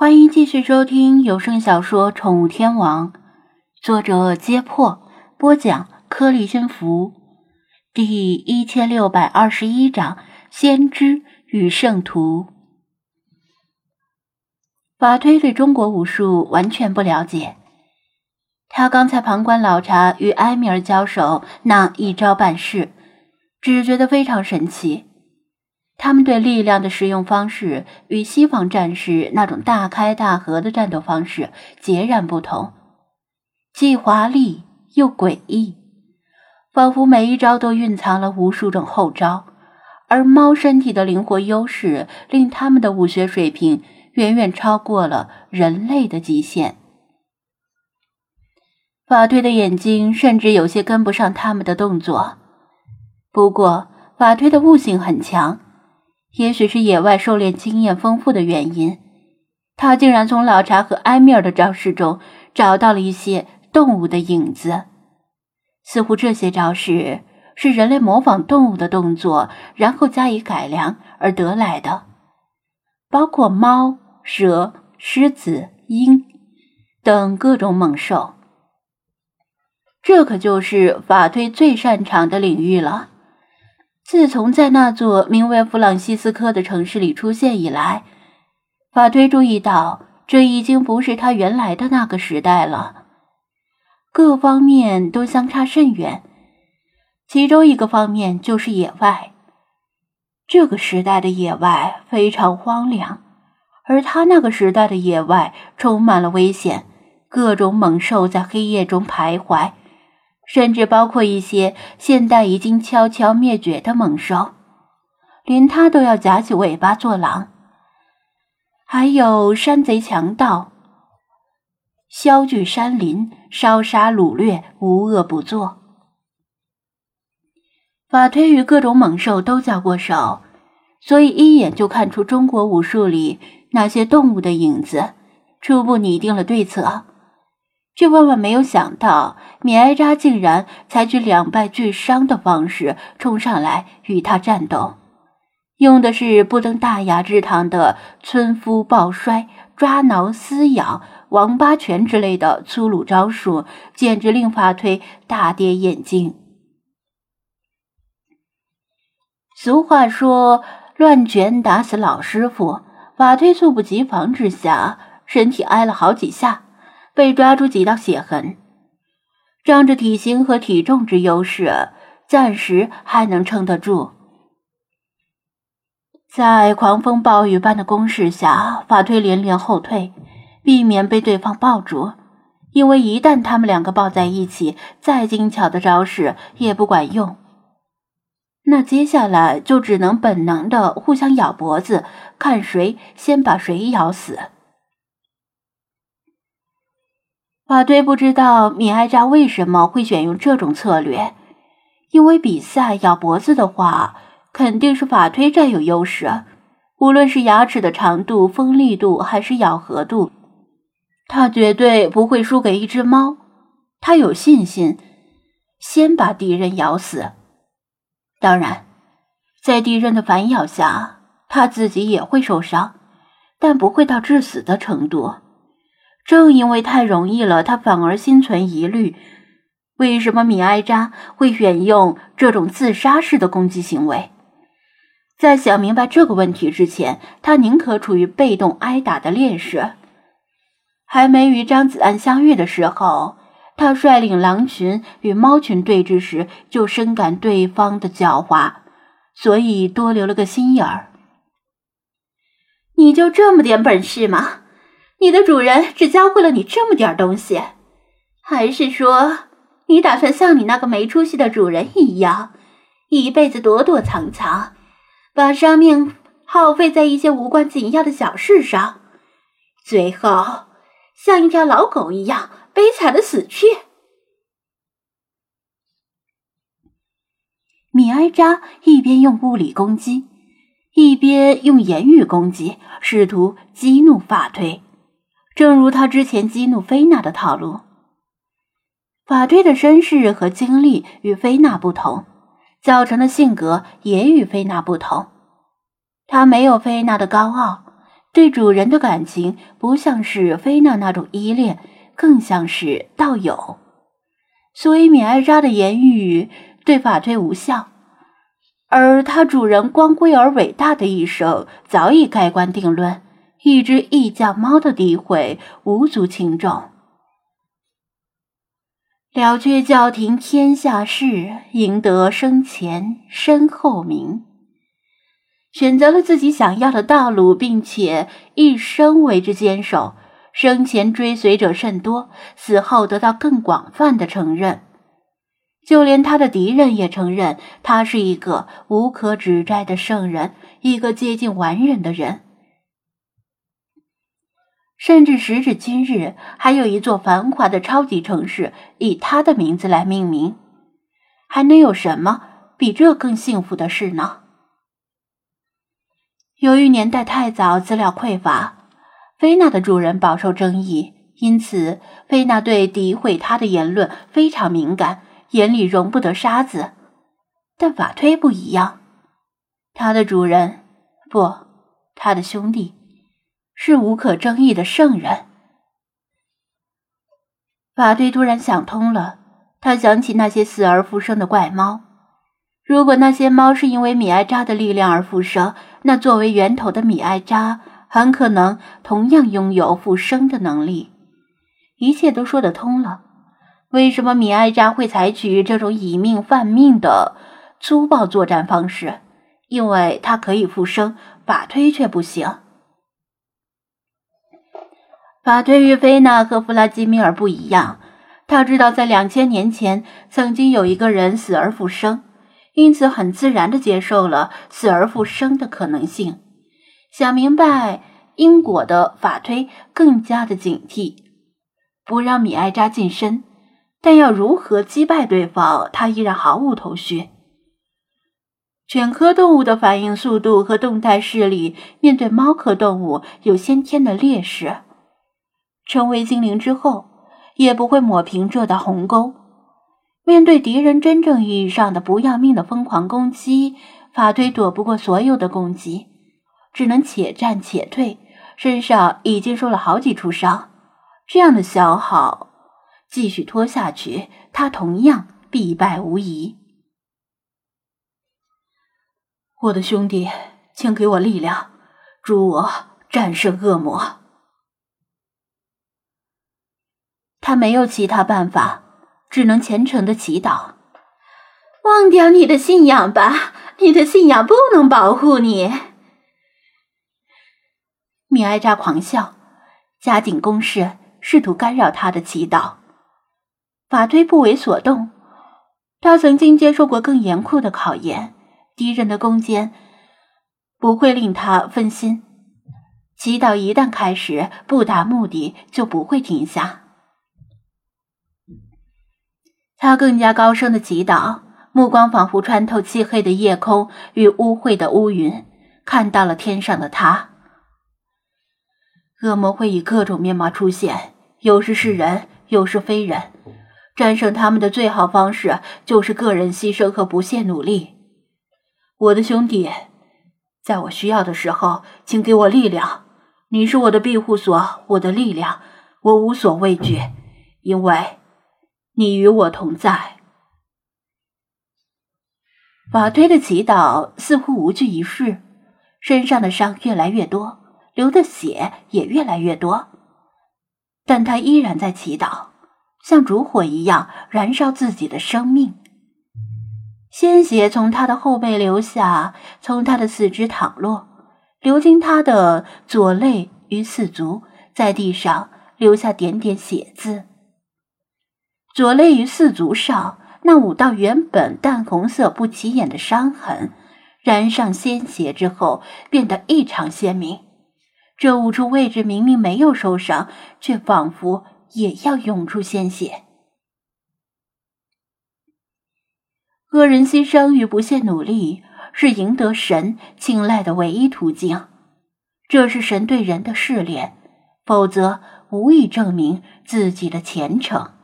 欢迎继续收听有声小说《宠物天王》，作者：揭破，播讲：颗粒真福，第一千六百二十一章：先知与圣徒。法推对中国武术完全不了解，他刚才旁观老查与埃米尔交手那一招半式，只觉得非常神奇。他们对力量的使用方式与西方战士那种大开大合的战斗方式截然不同，既华丽又诡异，仿佛每一招都蕴藏了无数种后招。而猫身体的灵活优势令他们的武学水平远远超过了人类的极限。法推的眼睛甚至有些跟不上他们的动作，不过法推的悟性很强。也许是野外狩猎经验丰富的原因，他竟然从老查和埃米尔的招式中找到了一些动物的影子。似乎这些招式是人类模仿动物的动作，然后加以改良而得来的，包括猫、蛇、狮子、鹰等各种猛兽。这可就是法推最擅长的领域了。自从在那座名为弗朗西斯科的城市里出现以来，法推注意到，这已经不是他原来的那个时代了。各方面都相差甚远，其中一个方面就是野外。这个时代的野外非常荒凉，而他那个时代的野外充满了危险，各种猛兽在黑夜中徘徊。甚至包括一些现代已经悄悄灭绝的猛兽，连它都要夹起尾巴做狼。还有山贼强盗，削据山林，烧杀掳掠，无恶不作。法推与各种猛兽都交过手，所以一眼就看出中国武术里那些动物的影子，初步拟定了对策。却万万没有想到，米埃扎竟然采取两败俱伤的方式冲上来与他战斗，用的是不登大雅之堂的村夫抱摔、抓挠撕咬、王八拳之类的粗鲁招数，简直令法推大跌眼镜。俗话说：“乱拳打死老师傅。”法推猝不及防之下，身体挨了好几下。被抓出几道血痕，仗着体型和体重之优势，暂时还能撑得住。在狂风暴雨般的攻势下，法推连连后退，避免被对方抱住。因为一旦他们两个抱在一起，再精巧的招式也不管用。那接下来就只能本能的互相咬脖子，看谁先把谁咬死。法推不知道米埃扎为什么会选用这种策略，因为比赛咬脖子的话，肯定是法推占有优势。无论是牙齿的长度、锋利度，还是咬合度，他绝对不会输给一只猫。他有信心，先把敌人咬死。当然，在敌人的反咬下，他自己也会受伤，但不会到致死的程度。正因为太容易了，他反而心存疑虑：为什么米埃扎会选用这种自杀式的攻击行为？在想明白这个问题之前，他宁可处于被动挨打的劣势。还没与张子安相遇的时候，他率领狼群与猫群对峙时，就深感对方的狡猾，所以多留了个心眼儿。你就这么点本事吗？你的主人只教会了你这么点东西，还是说你打算像你那个没出息的主人一样，一辈子躲躲藏藏，把生命耗费在一些无关紧要的小事上，最后像一条老狗一样悲惨的死去？米埃扎一边用物理攻击，一边用言语攻击，试图激怒法推。正如他之前激怒菲娜的套路，法推的身世和经历与菲娜不同，造成的性格也与菲娜不同。他没有菲娜的高傲，对主人的感情不像是菲娜那种依恋，更像是道友。所以米艾扎的言语对法推无效，而他主人光辉而伟大的一生早已盖棺定论。一只异教猫的诋毁无足轻重。了却教廷天下事，赢得生前身后名。选择了自己想要的道路，并且一生为之坚守，生前追随者甚多，死后得到更广泛的承认。就连他的敌人也承认他是一个无可指摘的圣人，一个接近完人的人。甚至时至今日，还有一座繁华的超级城市以他的名字来命名，还能有什么比这更幸福的事呢？由于年代太早，资料匮乏，菲娜的主人饱受争议，因此菲娜对诋毁他的言论非常敏感，眼里容不得沙子。但法推不一样，他的主人不，他的兄弟。是无可争议的圣人。法推突然想通了，他想起那些死而复生的怪猫。如果那些猫是因为米埃扎的力量而复生，那作为源头的米埃扎很可能同样拥有复生的能力。一切都说得通了。为什么米埃扎会采取这种以命犯命的粗暴作战方式？因为他可以复生，法推却不行。法推与菲娜和弗拉基米尔不一样，他知道在两千年前曾经有一个人死而复生，因此很自然的接受了死而复生的可能性。想明白因果的法推更加的警惕，不让米埃扎近身，但要如何击败对方，他依然毫无头绪。犬科动物的反应速度和动态视力，面对猫科动物有先天的劣势。成为精灵之后，也不会抹平这道鸿沟。面对敌人真正意义上的不要命的疯狂攻击，法推躲不过所有的攻击，只能且战且退。身上已经受了好几处伤，这样的消耗继续拖下去，他同样必败无疑。我的兄弟，请给我力量，助我战胜恶魔。他没有其他办法，只能虔诚的祈祷。忘掉你的信仰吧，你的信仰不能保护你。米埃扎狂笑，加紧攻势，试图干扰他的祈祷。法推不为所动，他曾经接受过更严酷的考验，敌人的攻坚不会令他分心。祈祷一旦开始，不达目的就不会停下。他更加高声的祈祷，目光仿佛穿透漆黑的夜空与污秽的乌云，看到了天上的他。恶魔会以各种面貌出现，有时是人，有时非人。战胜他们的最好方式就是个人牺牲和不懈努力。我的兄弟，在我需要的时候，请给我力量。你是我的庇护所，我的力量，我无所畏惧，因为。你与我同在。法推的祈祷似乎无济于事，身上的伤越来越多，流的血也越来越多，但他依然在祈祷，像烛火一样燃烧自己的生命。鲜血从他的后背流下，从他的四肢淌落，流经他的左肋与四足，在地上留下点点血渍。左肋与四足上那五道原本淡红色不起眼的伤痕，染上鲜血之后变得异常鲜明。这五处位置明明没有受伤，却仿佛也要涌出鲜血。恶人牺牲与不懈努力是赢得神青睐的唯一途径，这是神对人的试炼，否则无以证明自己的虔诚。